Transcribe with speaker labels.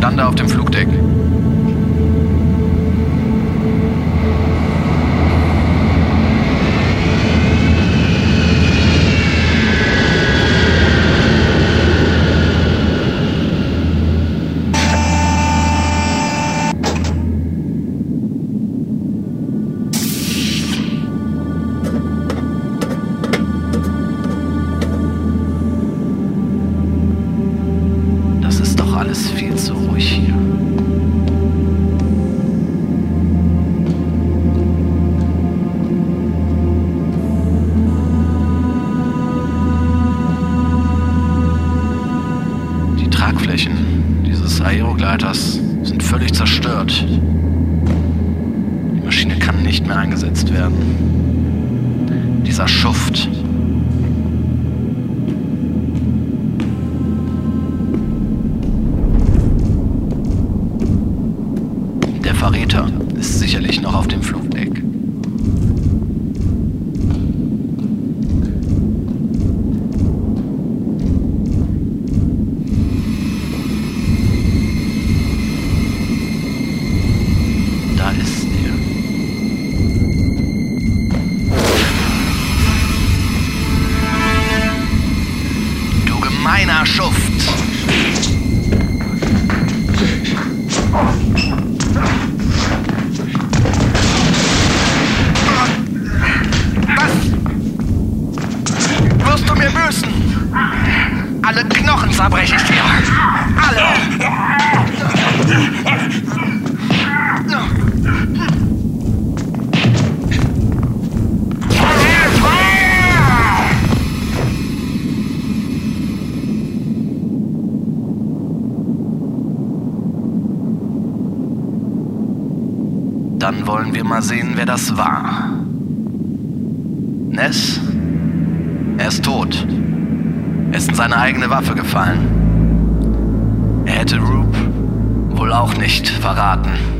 Speaker 1: Lande auf dem Flugdeck. Tragflächen dieses Aerogleiters sind völlig zerstört. Die Maschine kann nicht mehr eingesetzt werden. Dieser Schuft Der Verräter ist sicherlich noch auf dem Flugdeck. Gemeiner Schuft! Was? Wirst du mir büßen? Alle Knochen zerbreche ich dir. Alle. Dann wollen wir mal sehen, wer das war. Ness? Er ist tot. Er ist in seine eigene Waffe gefallen. Er hätte Roop wohl auch nicht verraten.